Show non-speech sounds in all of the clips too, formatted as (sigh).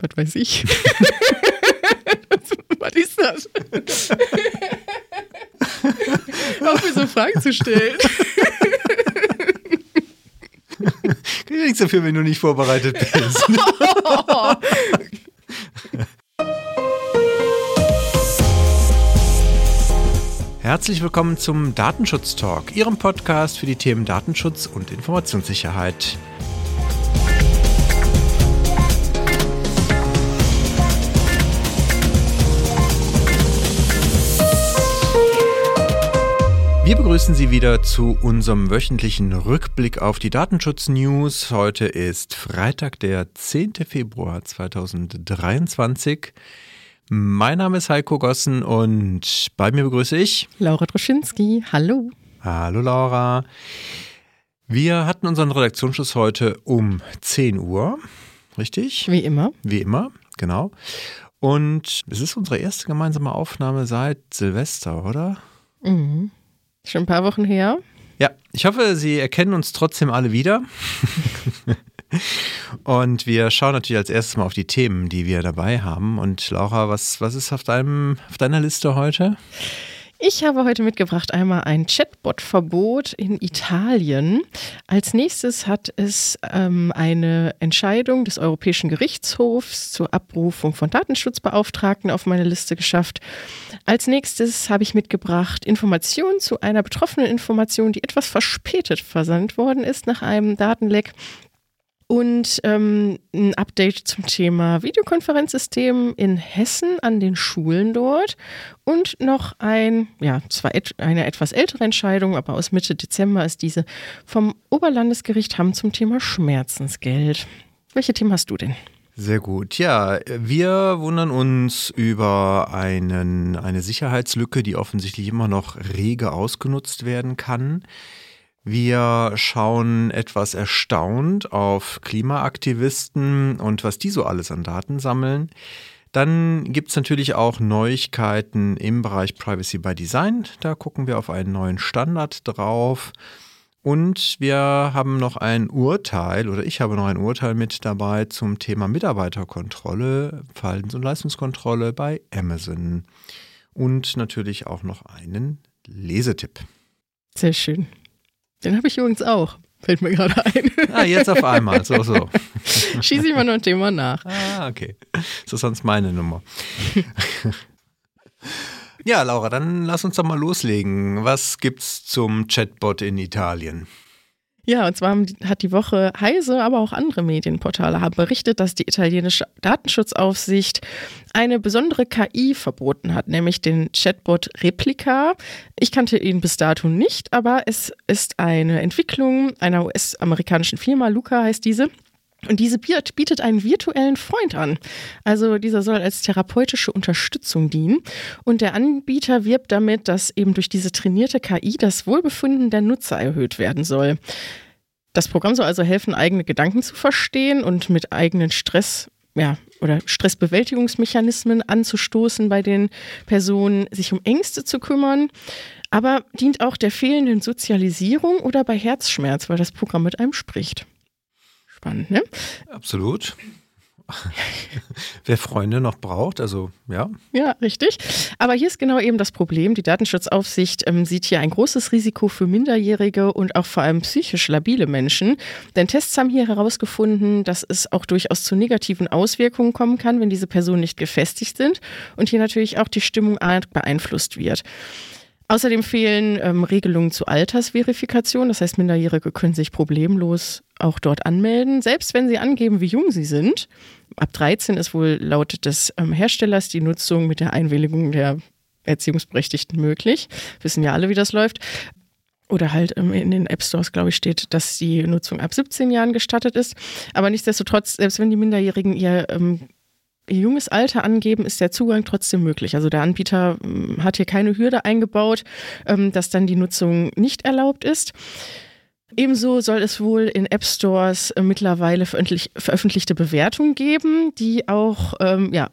was weiß ich. (laughs) was ist das? Auf mir so Fragen zu stellen. Kann ja nichts dafür, wenn du nicht vorbereitet bist. (laughs) Herzlich willkommen zum Datenschutz Talk, Ihrem Podcast für die Themen Datenschutz und Informationssicherheit. Wir begrüßen Sie wieder zu unserem wöchentlichen Rückblick auf die Datenschutz-News. Heute ist Freitag, der 10. Februar 2023. Mein Name ist Heiko Gossen und bei mir begrüße ich Laura Droschinski. Hallo. Hallo Laura. Wir hatten unseren Redaktionsschluss heute um 10 Uhr, richtig? Wie immer. Wie immer, genau. Und es ist unsere erste gemeinsame Aufnahme seit Silvester, oder? Mhm. Schon ein paar Wochen her. Ja, ich hoffe, Sie erkennen uns trotzdem alle wieder. (laughs) Und wir schauen natürlich als erstes mal auf die Themen, die wir dabei haben. Und Laura, was, was ist auf, deinem, auf deiner Liste heute? Ich habe heute mitgebracht einmal ein Chatbot-Verbot in Italien. Als nächstes hat es ähm, eine Entscheidung des Europäischen Gerichtshofs zur Abrufung von Datenschutzbeauftragten auf meine Liste geschafft. Als nächstes habe ich mitgebracht Informationen zu einer betroffenen Information, die etwas verspätet versandt worden ist nach einem Datenleck und ähm, ein Update zum Thema Videokonferenzsystem in Hessen an den Schulen dort und noch ein, ja, zwar et eine etwas ältere Entscheidung, aber aus Mitte Dezember ist diese vom Oberlandesgericht Hamm zum Thema Schmerzensgeld. Welche Themen hast du denn? Sehr gut. Ja, wir wundern uns über einen, eine Sicherheitslücke, die offensichtlich immer noch rege ausgenutzt werden kann. Wir schauen etwas erstaunt auf Klimaaktivisten und was die so alles an Daten sammeln. Dann gibt es natürlich auch Neuigkeiten im Bereich Privacy by Design. Da gucken wir auf einen neuen Standard drauf. Und wir haben noch ein Urteil, oder ich habe noch ein Urteil mit dabei zum Thema Mitarbeiterkontrolle, Verhaltens- und Leistungskontrolle bei Amazon. Und natürlich auch noch einen Lesetipp. Sehr schön. Den habe ich übrigens auch. Fällt mir gerade ein. (laughs) Ah, jetzt auf einmal. So, so. (laughs) Schieße ich mal noch ein Thema nach. Ah, okay. Das ist sonst meine Nummer. (laughs) ja, Laura, dann lass uns doch mal loslegen. Was gibt's zum Chatbot in Italien? Ja, und zwar hat die Woche Heise, aber auch andere Medienportale haben berichtet, dass die italienische Datenschutzaufsicht eine besondere KI verboten hat, nämlich den Chatbot Replika. Ich kannte ihn bis dato nicht, aber es ist eine Entwicklung einer US-amerikanischen Firma, Luca heißt diese. Und diese bietet einen virtuellen Freund an. Also dieser soll als therapeutische Unterstützung dienen. Und der Anbieter wirbt damit, dass eben durch diese trainierte KI das Wohlbefinden der Nutzer erhöht werden soll. Das Programm soll also helfen, eigene Gedanken zu verstehen und mit eigenen Stress, ja, oder Stressbewältigungsmechanismen anzustoßen bei den Personen, sich um Ängste zu kümmern. Aber dient auch der fehlenden Sozialisierung oder bei Herzschmerz, weil das Programm mit einem spricht. Spannend, ne? Absolut. (laughs) Wer Freunde noch braucht, also ja. Ja, richtig. Aber hier ist genau eben das Problem. Die Datenschutzaufsicht ähm, sieht hier ein großes Risiko für Minderjährige und auch vor allem psychisch labile Menschen. Denn Tests haben hier herausgefunden, dass es auch durchaus zu negativen Auswirkungen kommen kann, wenn diese Personen nicht gefestigt sind und hier natürlich auch die Stimmung beeinflusst wird. Außerdem fehlen ähm, Regelungen zur Altersverifikation. Das heißt, Minderjährige können sich problemlos auch dort anmelden, selbst wenn sie angeben, wie jung sie sind. Ab 13 ist wohl laut des ähm, Herstellers die Nutzung mit der Einwilligung der Erziehungsberechtigten möglich. Wissen ja alle, wie das läuft. Oder halt ähm, in den App Stores, glaube ich, steht, dass die Nutzung ab 17 Jahren gestattet ist. Aber nichtsdestotrotz, selbst wenn die Minderjährigen ihr ähm, junges Alter angeben, ist der Zugang trotzdem möglich. Also der Anbieter hm, hat hier keine Hürde eingebaut, ähm, dass dann die Nutzung nicht erlaubt ist. Ebenso soll es wohl in App Stores äh, mittlerweile veröffentlichte Bewertungen geben, die auch ähm, ja,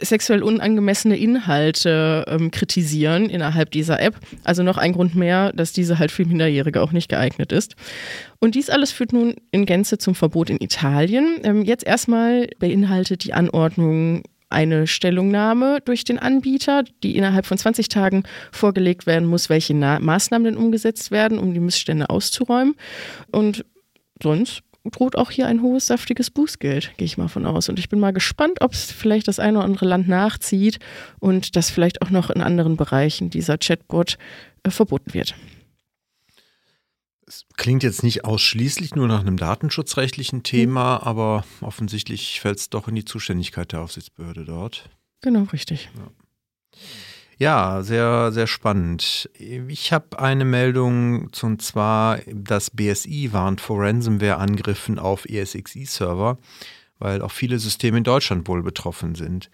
sexuell unangemessene Inhalte ähm, kritisieren innerhalb dieser App. Also noch ein Grund mehr, dass diese halt für Minderjährige auch nicht geeignet ist. Und dies alles führt nun in Gänze zum Verbot in Italien. Ähm, jetzt erstmal beinhaltet die Anordnung eine Stellungnahme durch den Anbieter, die innerhalb von 20 Tagen vorgelegt werden muss, welche Na Maßnahmen denn umgesetzt werden, um die Missstände auszuräumen. Und sonst droht auch hier ein hohes, saftiges Bußgeld, gehe ich mal von aus. Und ich bin mal gespannt, ob es vielleicht das eine oder andere Land nachzieht und dass vielleicht auch noch in anderen Bereichen dieser Chatbot äh, verboten wird. Es klingt jetzt nicht ausschließlich nur nach einem datenschutzrechtlichen Thema, mhm. aber offensichtlich fällt es doch in die Zuständigkeit der Aufsichtsbehörde dort. Genau, richtig. Ja. Ja, sehr, sehr spannend. Ich habe eine Meldung, und zwar das BSI warnt vor Ransomware-Angriffen auf ESXi-Server, weil auch viele Systeme in Deutschland wohl betroffen sind.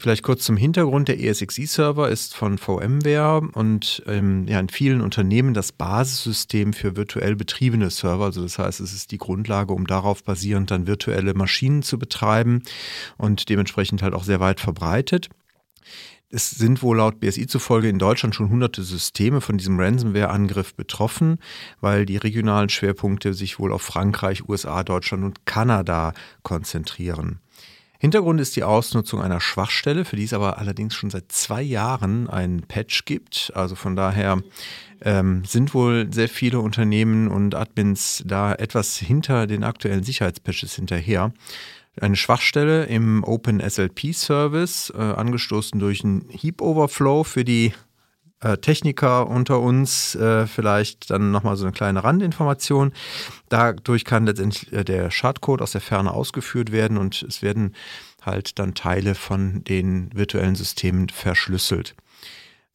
Vielleicht kurz zum Hintergrund. Der ESXi-Server ist von VMware und ähm, ja, in vielen Unternehmen das Basissystem für virtuell betriebene Server. Also das heißt, es ist die Grundlage, um darauf basierend dann virtuelle Maschinen zu betreiben und dementsprechend halt auch sehr weit verbreitet. Es sind wohl laut BSI zufolge in Deutschland schon hunderte Systeme von diesem Ransomware-Angriff betroffen, weil die regionalen Schwerpunkte sich wohl auf Frankreich, USA, Deutschland und Kanada konzentrieren. Hintergrund ist die Ausnutzung einer Schwachstelle, für die es aber allerdings schon seit zwei Jahren einen Patch gibt. Also von daher ähm, sind wohl sehr viele Unternehmen und Admins da etwas hinter den aktuellen Sicherheitspatches hinterher eine Schwachstelle im OpenSLP-Service, äh, angestoßen durch einen Heap-Overflow für die Techniker unter uns äh, vielleicht dann nochmal so eine kleine Randinformation. Dadurch kann letztendlich äh, der Schadcode aus der Ferne ausgeführt werden und es werden halt dann Teile von den virtuellen Systemen verschlüsselt.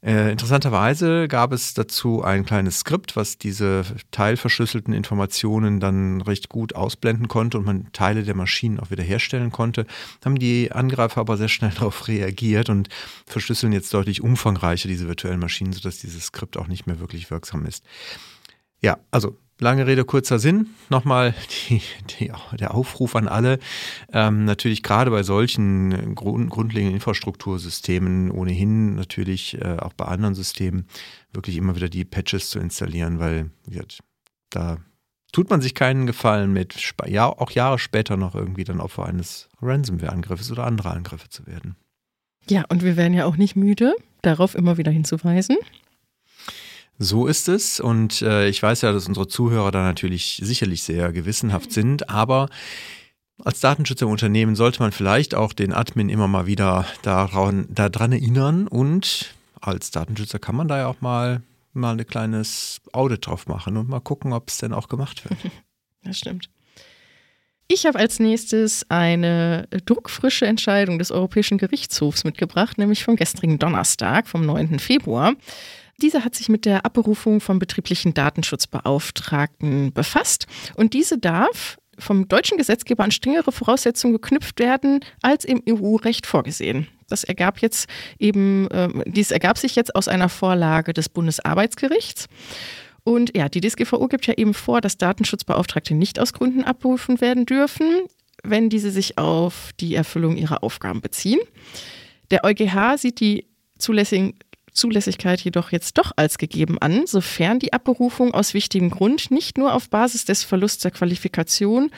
Äh, interessanterweise gab es dazu ein kleines Skript, was diese teilverschlüsselten Informationen dann recht gut ausblenden konnte und man Teile der Maschinen auch wiederherstellen konnte. Haben die Angreifer aber sehr schnell (laughs) darauf reagiert und verschlüsseln jetzt deutlich umfangreicher diese virtuellen Maschinen, sodass dieses Skript auch nicht mehr wirklich wirksam ist. Ja, also Lange Rede, kurzer Sinn. Nochmal die, die, der Aufruf an alle. Ähm, natürlich gerade bei solchen grund, grundlegenden Infrastruktursystemen, ohnehin natürlich äh, auch bei anderen Systemen, wirklich immer wieder die Patches zu installieren, weil ja, da tut man sich keinen Gefallen mit, ja, auch Jahre später noch irgendwie dann Opfer eines Ransomware-Angriffes oder anderer Angriffe zu werden. Ja, und wir werden ja auch nicht müde, darauf immer wieder hinzuweisen. So ist es. Und äh, ich weiß ja, dass unsere Zuhörer da natürlich sicherlich sehr gewissenhaft sind, aber als Datenschützer im Unternehmen sollte man vielleicht auch den Admin immer mal wieder daran, daran erinnern und als Datenschützer kann man da ja auch mal, mal ein kleines Audit drauf machen und mal gucken, ob es denn auch gemacht wird. (laughs) Das stimmt. Ich habe als nächstes eine druckfrische Entscheidung des Europäischen Gerichtshofs mitgebracht, nämlich vom gestrigen Donnerstag, vom 9. Februar. Diese hat sich mit der Abberufung vom betrieblichen Datenschutzbeauftragten befasst und diese darf vom deutschen Gesetzgeber an strengere Voraussetzungen geknüpft werden als im EU-Recht vorgesehen. Das ergab jetzt eben, äh, dies ergab sich jetzt aus einer Vorlage des Bundesarbeitsgerichts. Und ja, die DSGVO gibt ja eben vor, dass Datenschutzbeauftragte nicht aus Gründen abberufen werden dürfen, wenn diese sich auf die Erfüllung ihrer Aufgaben beziehen. Der EuGH sieht die zulässigen Zulässigkeit jedoch jetzt doch als gegeben an, sofern die Abberufung aus wichtigem Grund nicht nur auf Basis des Verlusts der Qualifikation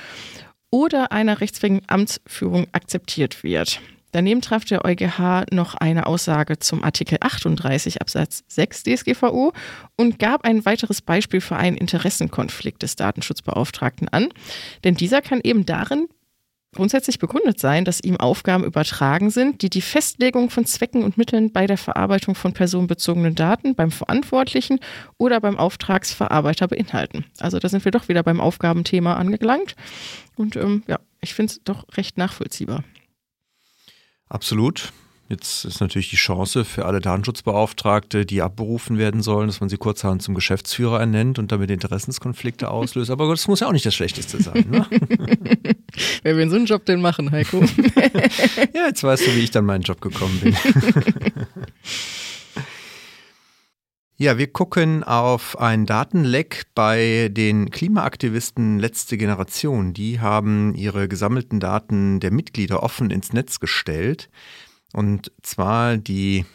oder einer rechtsfähigen Amtsführung akzeptiert wird. Daneben traf der EuGH noch eine Aussage zum Artikel 38 Absatz 6 DSGVO und gab ein weiteres Beispiel für einen Interessenkonflikt des Datenschutzbeauftragten an. Denn dieser kann eben darin grundsätzlich begründet sein, dass ihm Aufgaben übertragen sind, die die Festlegung von Zwecken und Mitteln bei der Verarbeitung von personenbezogenen Daten beim Verantwortlichen oder beim Auftragsverarbeiter beinhalten. Also da sind wir doch wieder beim Aufgabenthema angelangt. Und ähm, ja, ich finde es doch recht nachvollziehbar. Absolut. Jetzt ist natürlich die Chance für alle Datenschutzbeauftragte, die abberufen werden sollen, dass man sie kurzerhand zum Geschäftsführer ernennt und damit Interessenskonflikte auslöst. Aber das muss ja auch nicht das Schlechteste sein. Ne? (laughs) Wer will so einen Job denn machen, Heiko? (laughs) ja, jetzt weißt du, wie ich dann meinen Job gekommen bin. (laughs) Ja, wir gucken auf ein Datenleck bei den Klimaaktivisten letzte Generation. Die haben ihre gesammelten Daten der Mitglieder offen ins Netz gestellt. Und zwar die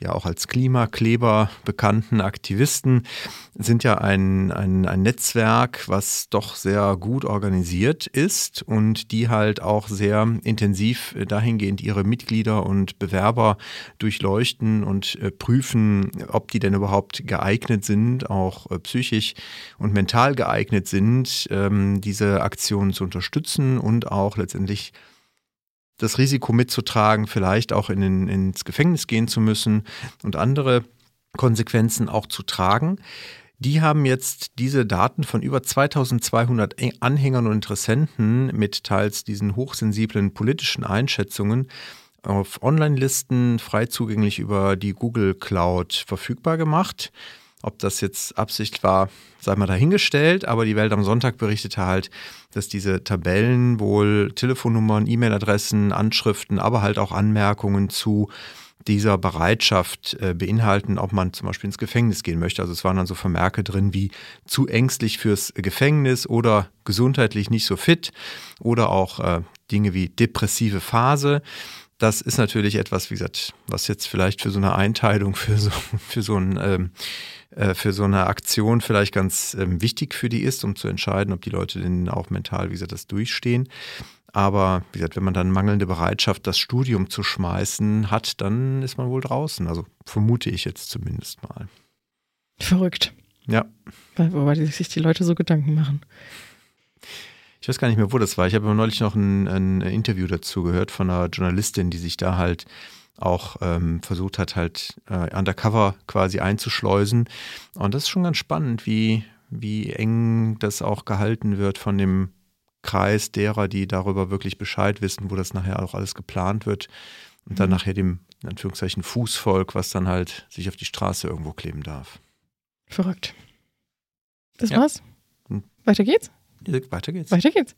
ja auch als Klimakleber bekannten Aktivisten sind ja ein, ein, ein Netzwerk, was doch sehr gut organisiert ist und die halt auch sehr intensiv dahingehend ihre Mitglieder und Bewerber durchleuchten und äh, prüfen, ob die denn überhaupt geeignet sind, auch äh, psychisch und mental geeignet sind, ähm, diese Aktionen zu unterstützen und auch letztendlich das Risiko mitzutragen, vielleicht auch in ins Gefängnis gehen zu müssen und andere Konsequenzen auch zu tragen. Die haben jetzt diese Daten von über 2200 Anhängern und Interessenten mit teils diesen hochsensiblen politischen Einschätzungen auf Online-Listen frei zugänglich über die Google Cloud verfügbar gemacht. Ob das jetzt Absicht war, sei mal dahingestellt, aber die Welt am Sonntag berichtete halt, dass diese Tabellen wohl Telefonnummern, E-Mail-Adressen, Anschriften, aber halt auch Anmerkungen zu dieser Bereitschaft äh, beinhalten, ob man zum Beispiel ins Gefängnis gehen möchte. Also es waren dann so Vermerke drin wie zu ängstlich fürs Gefängnis oder gesundheitlich nicht so fit oder auch äh, Dinge wie depressive Phase. Das ist natürlich etwas, wie gesagt, was jetzt vielleicht für so eine Einteilung, für so, für so ein ähm, äh, für so eine Aktion vielleicht ganz ähm, wichtig für die ist, um zu entscheiden, ob die Leute denn auch mental, wie gesagt, das durchstehen. Aber wie gesagt, wenn man dann mangelnde Bereitschaft, das Studium zu schmeißen hat, dann ist man wohl draußen. Also vermute ich jetzt zumindest mal. Verrückt. Ja. Wobei sich die Leute so Gedanken machen. Ich weiß gar nicht mehr, wo das war. Ich habe neulich noch ein, ein Interview dazu gehört von einer Journalistin, die sich da halt auch ähm, versucht hat, halt äh, undercover quasi einzuschleusen. Und das ist schon ganz spannend, wie, wie eng das auch gehalten wird von dem Kreis derer, die darüber wirklich Bescheid wissen, wo das nachher auch alles geplant wird. Und dann mhm. nachher dem, in Anführungszeichen, Fußvolk, was dann halt sich auf die Straße irgendwo kleben darf. Verrückt. Das ja. war's. Hm. Weiter geht's? Weiter geht's. Weiter geht's.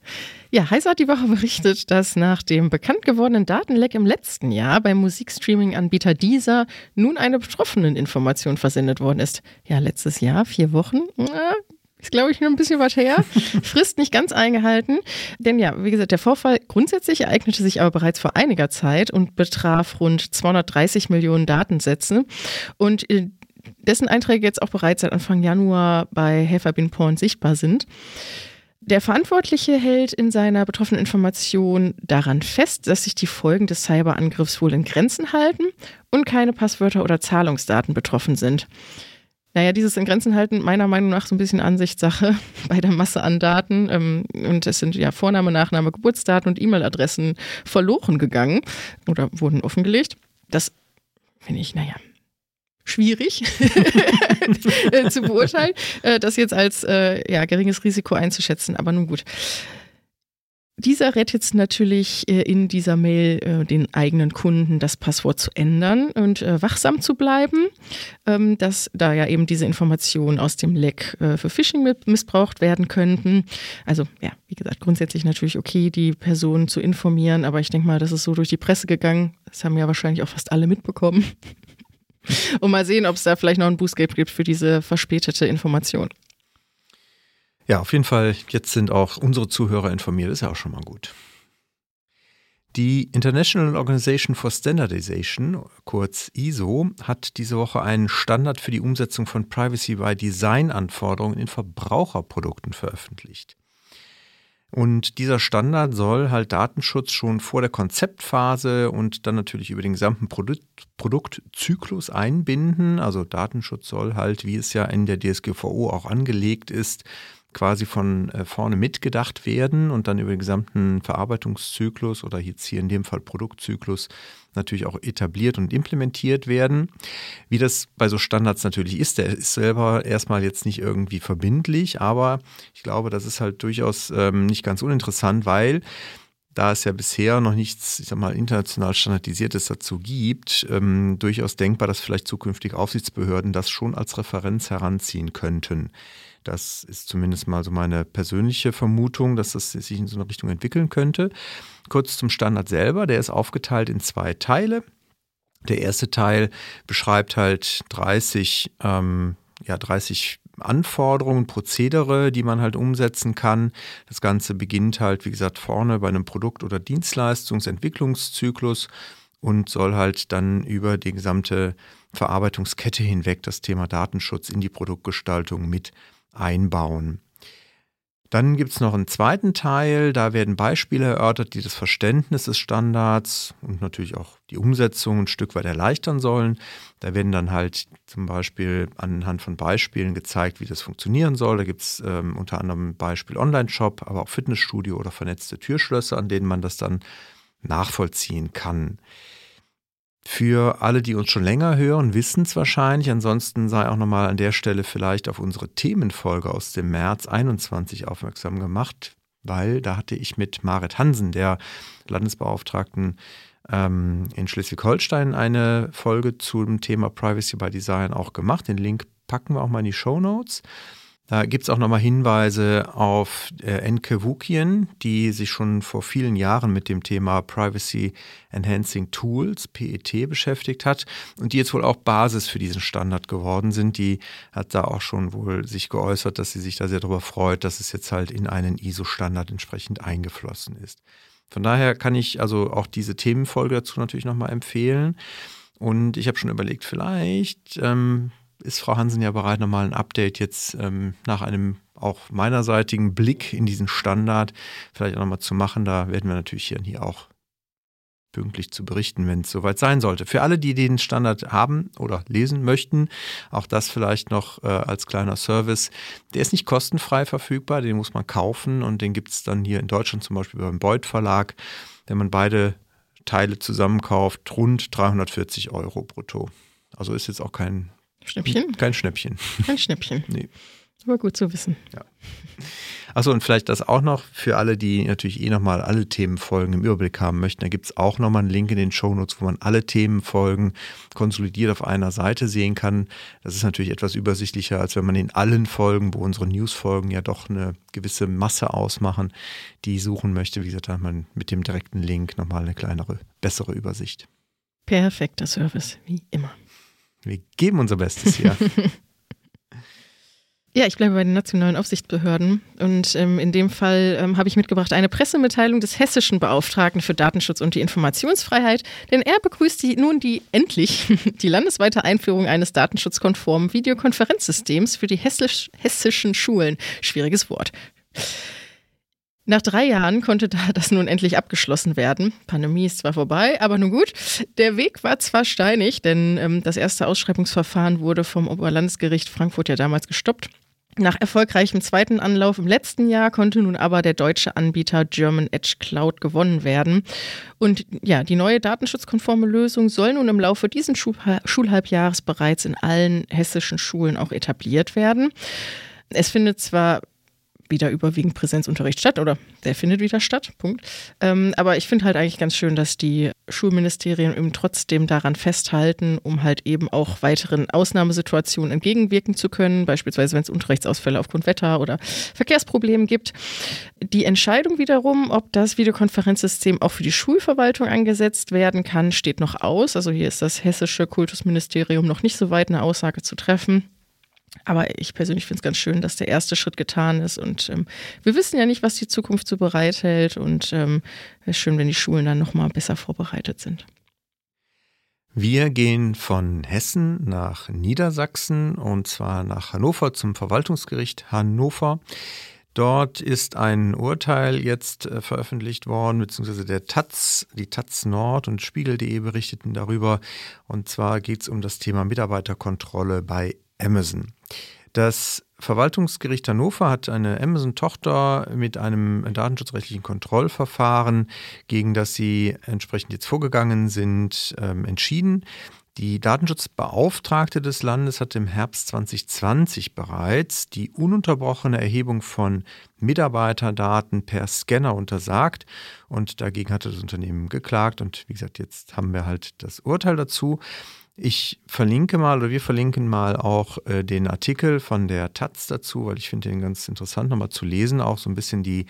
Ja, Heise hat die Woche berichtet, dass nach dem bekannt gewordenen Datenleck im letzten Jahr beim Musikstreaming-Anbieter Deezer nun eine Betroffeneninformation versendet worden ist. Ja, letztes Jahr, vier Wochen. Na, ist, glaube ich, nur ein bisschen was her. (laughs) Frist nicht ganz eingehalten. Denn ja, wie gesagt, der Vorfall grundsätzlich ereignete sich aber bereits vor einiger Zeit und betraf rund 230 Millionen Datensätze. Und äh, dessen Einträge jetzt auch bereits seit Anfang Januar bei Helfer Bin Porn sichtbar sind. Der Verantwortliche hält in seiner betroffenen Information daran fest, dass sich die Folgen des Cyberangriffs wohl in Grenzen halten und keine Passwörter oder Zahlungsdaten betroffen sind. Naja, dieses in Grenzen halten, meiner Meinung nach so ein bisschen Ansichtssache (laughs) bei der Masse an Daten. Ähm, und es sind ja Vorname, Nachname, Geburtsdaten und E-Mail-Adressen verloren gegangen oder wurden offengelegt. Das finde ich, naja, schwierig (laughs) äh, zu beurteilen, äh, das jetzt als äh, ja, geringes Risiko einzuschätzen. Aber nun gut. Dieser rät jetzt natürlich in dieser Mail den eigenen Kunden das Passwort zu ändern und wachsam zu bleiben, ähm, dass da ja eben diese Informationen aus dem Leck für Phishing missbraucht werden könnten. Also ja, wie gesagt, grundsätzlich natürlich okay, die Person zu informieren, aber ich denke mal, das ist so durch die Presse gegangen. Das haben ja wahrscheinlich auch fast alle mitbekommen. (laughs) Und mal sehen, ob es da vielleicht noch ein Boostgate gibt für diese verspätete Information. Ja, auf jeden Fall, jetzt sind auch unsere Zuhörer informiert, ist ja auch schon mal gut. Die International Organization for Standardization, kurz ISO, hat diese Woche einen Standard für die Umsetzung von Privacy by Design Anforderungen in Verbraucherprodukten veröffentlicht. Und dieser Standard soll halt Datenschutz schon vor der Konzeptphase und dann natürlich über den gesamten Produkt, Produktzyklus einbinden. Also Datenschutz soll halt, wie es ja in der DSGVO auch angelegt ist, quasi von äh, vorne mitgedacht werden und dann über den gesamten Verarbeitungszyklus oder jetzt hier in dem Fall Produktzyklus natürlich auch etabliert und implementiert werden. Wie das bei so Standards natürlich ist, der ist selber erstmal jetzt nicht irgendwie verbindlich, aber ich glaube, das ist halt durchaus ähm, nicht ganz uninteressant, weil da es ja bisher noch nichts, ich sag mal, international standardisiertes dazu gibt, ähm, durchaus denkbar, dass vielleicht zukünftige Aufsichtsbehörden das schon als Referenz heranziehen könnten. Das ist zumindest mal so meine persönliche Vermutung, dass das sich in so eine Richtung entwickeln könnte. Kurz zum Standard selber, der ist aufgeteilt in zwei Teile. Der erste Teil beschreibt halt 30, ähm, ja, 30 Anforderungen, Prozedere, die man halt umsetzen kann. Das Ganze beginnt halt, wie gesagt, vorne bei einem Produkt- oder Dienstleistungsentwicklungszyklus und soll halt dann über die gesamte Verarbeitungskette hinweg das Thema Datenschutz in die Produktgestaltung mit einbauen. Dann gibt es noch einen zweiten Teil, da werden Beispiele erörtert, die das Verständnis des Standards und natürlich auch die Umsetzung ein Stück weit erleichtern sollen. Da werden dann halt zum Beispiel anhand von Beispielen gezeigt, wie das funktionieren soll. Da gibt es ähm, unter anderem Beispiel Online-Shop, aber auch Fitnessstudio oder vernetzte Türschlösser, an denen man das dann nachvollziehen kann. Für alle, die uns schon länger hören, wissen es wahrscheinlich. Ansonsten sei auch nochmal an der Stelle vielleicht auf unsere Themenfolge aus dem März 21 aufmerksam gemacht, weil da hatte ich mit Marit Hansen, der Landesbeauftragten ähm, in Schleswig-Holstein, eine Folge zum Thema Privacy by Design auch gemacht. Den Link packen wir auch mal in die Show Notes. Da gibt es auch nochmal Hinweise auf äh, Enke Wukien, die sich schon vor vielen Jahren mit dem Thema Privacy Enhancing Tools, PET, beschäftigt hat und die jetzt wohl auch Basis für diesen Standard geworden sind. Die hat da auch schon wohl sich geäußert, dass sie sich da sehr darüber freut, dass es jetzt halt in einen ISO-Standard entsprechend eingeflossen ist. Von daher kann ich also auch diese Themenfolge dazu natürlich nochmal empfehlen. Und ich habe schon überlegt, vielleicht ähm, ist Frau Hansen ja bereit, nochmal ein Update jetzt ähm, nach einem auch meinerseitigen Blick in diesen Standard vielleicht auch nochmal zu machen. Da werden wir natürlich hier, hier auch pünktlich zu berichten, wenn es soweit sein sollte. Für alle, die den Standard haben oder lesen möchten, auch das vielleicht noch äh, als kleiner Service. Der ist nicht kostenfrei verfügbar, den muss man kaufen und den gibt es dann hier in Deutschland zum Beispiel beim Beuth Verlag. Wenn man beide Teile zusammenkauft, rund 340 Euro brutto. Also ist jetzt auch kein Schnäppchen? Kein Schnäppchen. Kein Schnäppchen. (laughs) Nee. Aber gut zu wissen. Ja. Achso, und vielleicht das auch noch für alle, die natürlich eh nochmal alle Themenfolgen im Überblick haben möchten. Da gibt es auch nochmal einen Link in den Shownotes, wo man alle Themenfolgen konsolidiert auf einer Seite sehen kann. Das ist natürlich etwas übersichtlicher, als wenn man in allen Folgen, wo unsere Newsfolgen ja doch eine gewisse Masse ausmachen, die suchen möchte. Wie gesagt, da hat man mit dem direkten Link nochmal eine kleinere, bessere Übersicht. Perfekter Service, wie immer. Wir geben unser Bestes hier. (laughs) Ja, ich bleibe bei den nationalen Aufsichtsbehörden und ähm, in dem Fall ähm, habe ich mitgebracht eine Pressemitteilung des hessischen Beauftragten für Datenschutz und die Informationsfreiheit, denn er begrüßt die, nun die endlich (laughs) die landesweite Einführung eines datenschutzkonformen Videokonferenzsystems für die hessisch, hessischen Schulen. Schwieriges Wort. Nach drei Jahren konnte da das nun endlich abgeschlossen werden. Pandemie ist zwar vorbei, aber nun gut. Der Weg war zwar steinig, denn ähm, das erste Ausschreibungsverfahren wurde vom Oberlandesgericht Frankfurt ja damals gestoppt. Nach erfolgreichem zweiten Anlauf im letzten Jahr konnte nun aber der deutsche Anbieter German Edge Cloud gewonnen werden. Und ja, die neue datenschutzkonforme Lösung soll nun im Laufe dieses Schulhalbjahres bereits in allen hessischen Schulen auch etabliert werden. Es findet zwar wieder überwiegend Präsenzunterricht statt oder der findet wieder statt, Punkt. Ähm, aber ich finde halt eigentlich ganz schön, dass die Schulministerien eben trotzdem daran festhalten, um halt eben auch weiteren Ausnahmesituationen entgegenwirken zu können, beispielsweise wenn es Unterrichtsausfälle aufgrund Wetter oder Verkehrsproblemen gibt. Die Entscheidung wiederum, ob das Videokonferenzsystem auch für die Schulverwaltung eingesetzt werden kann, steht noch aus. Also hier ist das hessische Kultusministerium noch nicht so weit, eine Aussage zu treffen. Aber ich persönlich finde es ganz schön, dass der erste Schritt getan ist. Und ähm, wir wissen ja nicht, was die Zukunft so bereithält. Und ähm, es ist schön, wenn die Schulen dann nochmal besser vorbereitet sind. Wir gehen von Hessen nach Niedersachsen und zwar nach Hannover zum Verwaltungsgericht Hannover. Dort ist ein Urteil jetzt äh, veröffentlicht worden, beziehungsweise der Taz, die Taz Nord und Spiegel.de berichteten darüber. Und zwar geht es um das Thema Mitarbeiterkontrolle bei Amazon. Das Verwaltungsgericht Hannover hat eine Amazon-Tochter mit einem datenschutzrechtlichen Kontrollverfahren, gegen das sie entsprechend jetzt vorgegangen sind, ähm, entschieden. Die Datenschutzbeauftragte des Landes hat im Herbst 2020 bereits die ununterbrochene Erhebung von Mitarbeiterdaten per Scanner untersagt und dagegen hatte das Unternehmen geklagt und wie gesagt, jetzt haben wir halt das Urteil dazu. Ich verlinke mal oder wir verlinken mal auch äh, den Artikel von der Taz dazu, weil ich finde den ganz interessant nochmal zu lesen, auch so ein bisschen die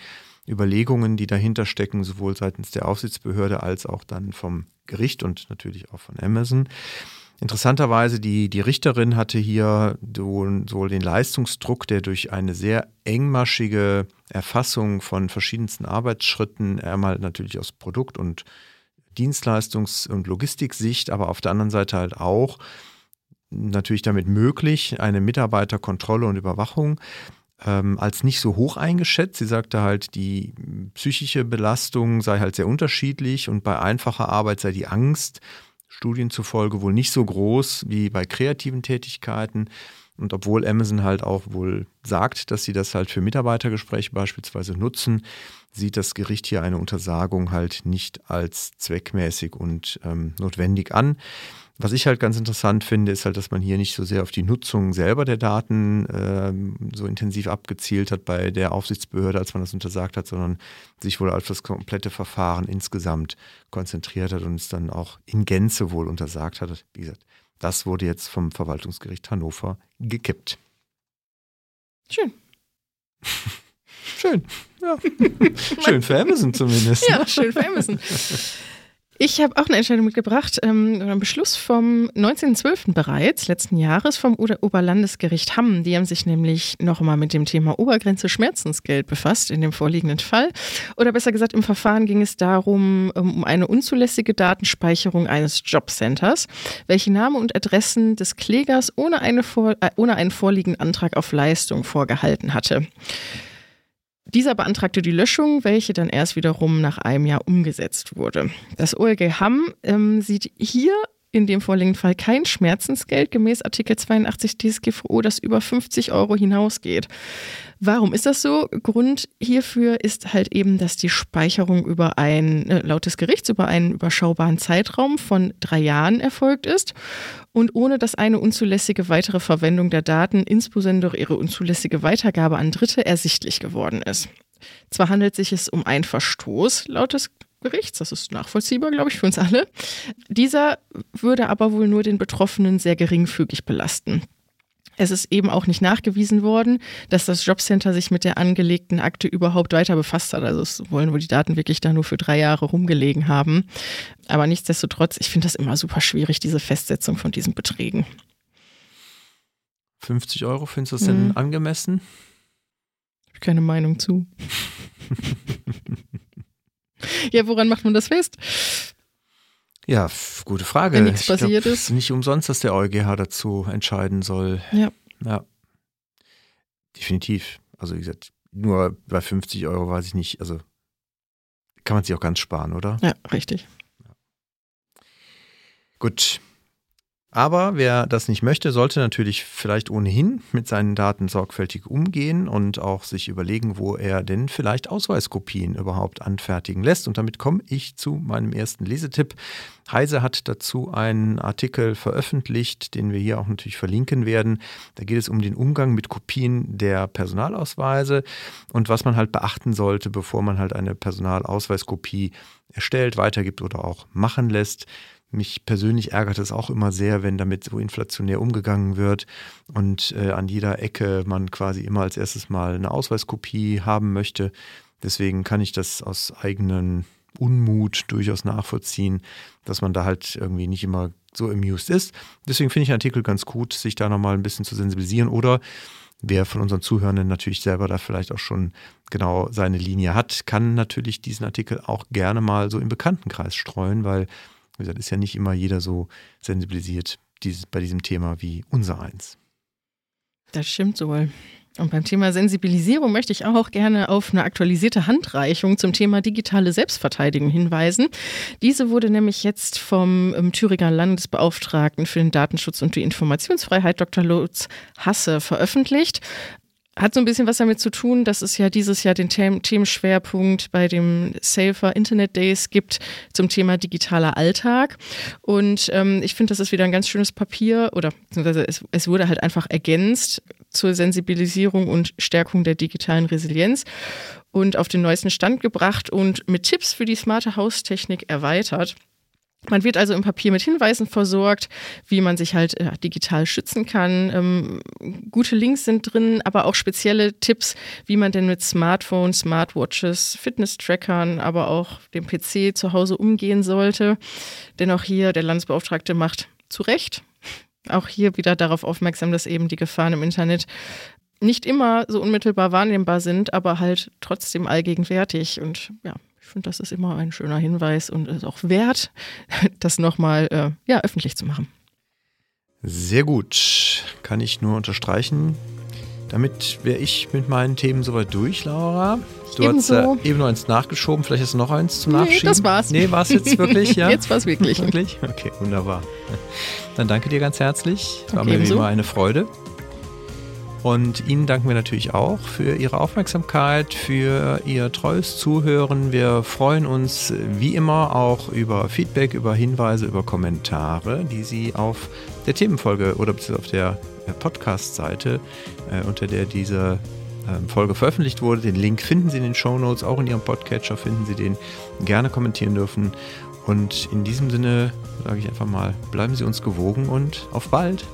Überlegungen, die dahinter stecken, sowohl seitens der Aufsichtsbehörde als auch dann vom Gericht und natürlich auch von Amazon. Interessanterweise, die, die Richterin hatte hier sowohl den Leistungsdruck, der durch eine sehr engmaschige Erfassung von verschiedensten Arbeitsschritten, einmal natürlich aus Produkt- und Dienstleistungs- und Logistiksicht, aber auf der anderen Seite halt auch natürlich damit möglich, eine Mitarbeiterkontrolle und Überwachung ähm, als nicht so hoch eingeschätzt. Sie sagte halt, die psychische Belastung sei halt sehr unterschiedlich und bei einfacher Arbeit sei die Angst Studien zufolge wohl nicht so groß wie bei kreativen Tätigkeiten. Und obwohl Amazon halt auch wohl sagt, dass sie das halt für Mitarbeitergespräche beispielsweise nutzen, sieht das Gericht hier eine Untersagung halt nicht als zweckmäßig und ähm, notwendig an. Was ich halt ganz interessant finde, ist halt, dass man hier nicht so sehr auf die Nutzung selber der Daten äh, so intensiv abgezielt hat bei der Aufsichtsbehörde, als man das untersagt hat, sondern sich wohl auf das komplette Verfahren insgesamt konzentriert hat und es dann auch in Gänze wohl untersagt hat. Wie gesagt, das wurde jetzt vom Verwaltungsgericht Hannover gekippt. Schön. (laughs) schön, ja. (laughs) schön für Amazon zumindest. Ja, schön für Amazon. Ich habe auch eine Entscheidung mitgebracht, ähm, einen Beschluss vom 19.12. bereits, letzten Jahres, vom Oberlandesgericht Hamm. Die haben sich nämlich noch einmal mit dem Thema Obergrenze Schmerzensgeld befasst, in dem vorliegenden Fall. Oder besser gesagt, im Verfahren ging es darum, ähm, um eine unzulässige Datenspeicherung eines Jobcenters, welche Namen und Adressen des Klägers ohne, eine vor, äh, ohne einen vorliegenden Antrag auf Leistung vorgehalten hatte. Dieser beantragte die Löschung, welche dann erst wiederum nach einem Jahr umgesetzt wurde. Das OLG Hamm ähm, sieht hier in dem vorliegenden Fall kein Schmerzensgeld gemäß Artikel 82 DSGVO, das über 50 Euro hinausgeht. Warum ist das so? Grund hierfür ist halt eben, dass die Speicherung über ein, äh, laut des Gerichts, über einen überschaubaren Zeitraum von drei Jahren erfolgt ist und ohne dass eine unzulässige weitere Verwendung der Daten, insbesondere ihre unzulässige Weitergabe an Dritte, ersichtlich geworden ist. Zwar handelt sich es um einen Verstoß laut des Gerichts, das ist nachvollziehbar, glaube ich, für uns alle. Dieser würde aber wohl nur den Betroffenen sehr geringfügig belasten. Es ist eben auch nicht nachgewiesen worden, dass das Jobcenter sich mit der angelegten Akte überhaupt weiter befasst hat. Also es wollen wohl die Daten wirklich da nur für drei Jahre rumgelegen haben. Aber nichtsdestotrotz, ich finde das immer super schwierig, diese Festsetzung von diesen Beträgen. 50 Euro, findest du das denn mhm. angemessen? Ich habe keine Meinung zu. (laughs) ja, woran macht man das fest? Ja, gute Frage. Wenn nichts passiert glaub, ist. Nicht umsonst, dass der EuGH dazu entscheiden soll. Ja. Ja. Definitiv. Also, wie gesagt, nur bei 50 Euro weiß ich nicht. Also, kann man sich auch ganz sparen, oder? Ja, richtig. Ja. Gut. Aber wer das nicht möchte, sollte natürlich vielleicht ohnehin mit seinen Daten sorgfältig umgehen und auch sich überlegen, wo er denn vielleicht Ausweiskopien überhaupt anfertigen lässt. Und damit komme ich zu meinem ersten Lesetipp. Heise hat dazu einen Artikel veröffentlicht, den wir hier auch natürlich verlinken werden. Da geht es um den Umgang mit Kopien der Personalausweise und was man halt beachten sollte, bevor man halt eine Personalausweiskopie erstellt, weitergibt oder auch machen lässt. Mich persönlich ärgert es auch immer sehr, wenn damit so inflationär umgegangen wird und äh, an jeder Ecke man quasi immer als erstes mal eine Ausweiskopie haben möchte. Deswegen kann ich das aus eigenen Unmut durchaus nachvollziehen, dass man da halt irgendwie nicht immer so amused ist. Deswegen finde ich den Artikel ganz gut, sich da nochmal ein bisschen zu sensibilisieren oder wer von unseren Zuhörenden natürlich selber da vielleicht auch schon genau seine Linie hat, kann natürlich diesen Artikel auch gerne mal so im Bekanntenkreis streuen, weil wie gesagt, ist ja nicht immer jeder so sensibilisiert dieses, bei diesem Thema wie unser eins. Das stimmt wohl. Und beim Thema Sensibilisierung möchte ich auch gerne auf eine aktualisierte Handreichung zum Thema digitale Selbstverteidigung hinweisen. Diese wurde nämlich jetzt vom ähm, Thüringer Landesbeauftragten für den Datenschutz und die Informationsfreiheit Dr. Lutz Hasse veröffentlicht. Hat so ein bisschen was damit zu tun, dass es ja dieses Jahr den Themenschwerpunkt bei dem Safer Internet Days gibt zum Thema digitaler Alltag. Und ähm, ich finde, das ist wieder ein ganz schönes Papier oder es, es wurde halt einfach ergänzt zur Sensibilisierung und Stärkung der digitalen Resilienz und auf den neuesten Stand gebracht und mit Tipps für die smarte Haustechnik erweitert. Man wird also im Papier mit Hinweisen versorgt, wie man sich halt äh, digital schützen kann. Ähm, gute Links sind drin, aber auch spezielle Tipps, wie man denn mit Smartphones, Smartwatches, Fitness-Trackern, aber auch dem PC zu Hause umgehen sollte. Denn auch hier der Landesbeauftragte macht zu Recht auch hier wieder darauf aufmerksam, dass eben die Gefahren im Internet nicht immer so unmittelbar wahrnehmbar sind, aber halt trotzdem allgegenwärtig. Und ja, Ich finde, das ist immer ein schöner Hinweis und ist auch wert, (laughs) das nochmal äh, ja, öffentlich zu machen. Sehr gut, kann ich nur unterstreichen. Damit wäre ich mit meinen Themen soweit durch, Laura. Du Ebenso. hast äh, eben noch eins nachgeschoben, vielleicht du noch eins zum Nachschieben. Nee, das war's. Nee, war's jetzt wirklich, (laughs) ja? jetzt war's wirklich. wirklich? Okay, wunderbar. Dann danke dir ganz herzlich. War okay, mir wie immer eine Freude. Und Ihnen danken wir natürlich auch für Ihre Aufmerksamkeit, für Ihr treues Zuhören. Wir freuen uns wie immer auch über Feedback, über Hinweise, über Kommentare, die Sie auf der Themenfolge oder auf der Podcast-Seite, äh, unter der diese äh, Folge veröffentlicht wurde. Den Link finden Sie in den Show Notes, auch in Ihrem Podcatcher finden Sie den. Gerne kommentieren dürfen. Und in diesem Sinne sage ich einfach mal, bleiben Sie uns gewogen und auf bald.